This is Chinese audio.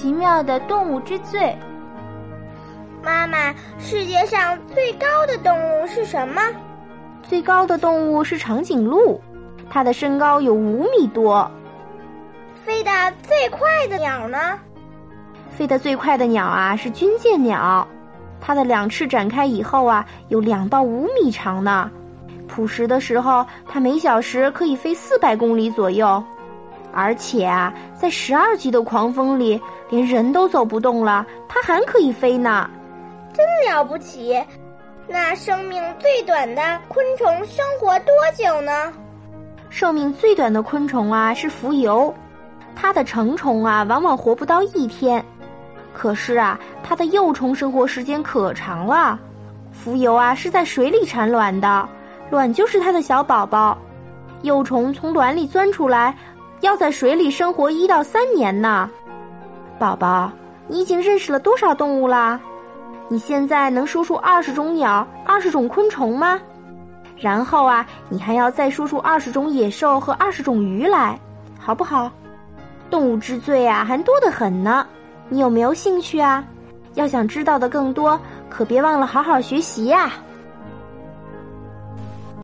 奇妙的动物之最。妈妈，世界上最高的动物是什么？最高的动物是长颈鹿，它的身高有五米多。飞得最快的鸟呢？飞得最快的鸟啊是军舰鸟，它的两翅展开以后啊，有两到五米长呢。捕食的时候，它每小时可以飞四百公里左右，而且啊，在十二级的狂风里，连人都走不动了，它还可以飞呢，真了不起！那生命最短的昆虫生活多久呢？寿命最短的昆虫啊是蜉蝣，它的成虫啊往往活不到一天，可是啊，它的幼虫生活时间可长了。蜉蝣啊是在水里产卵的。卵就是它的小宝宝，幼虫从卵里钻出来，要在水里生活一到三年呢。宝宝，你已经认识了多少动物啦？你现在能说出二十种鸟、二十种昆虫吗？然后啊，你还要再说出二十种野兽和二十种鱼来，好不好？动物之最啊，还多得很呢。你有没有兴趣啊？要想知道的更多，可别忘了好好学习呀。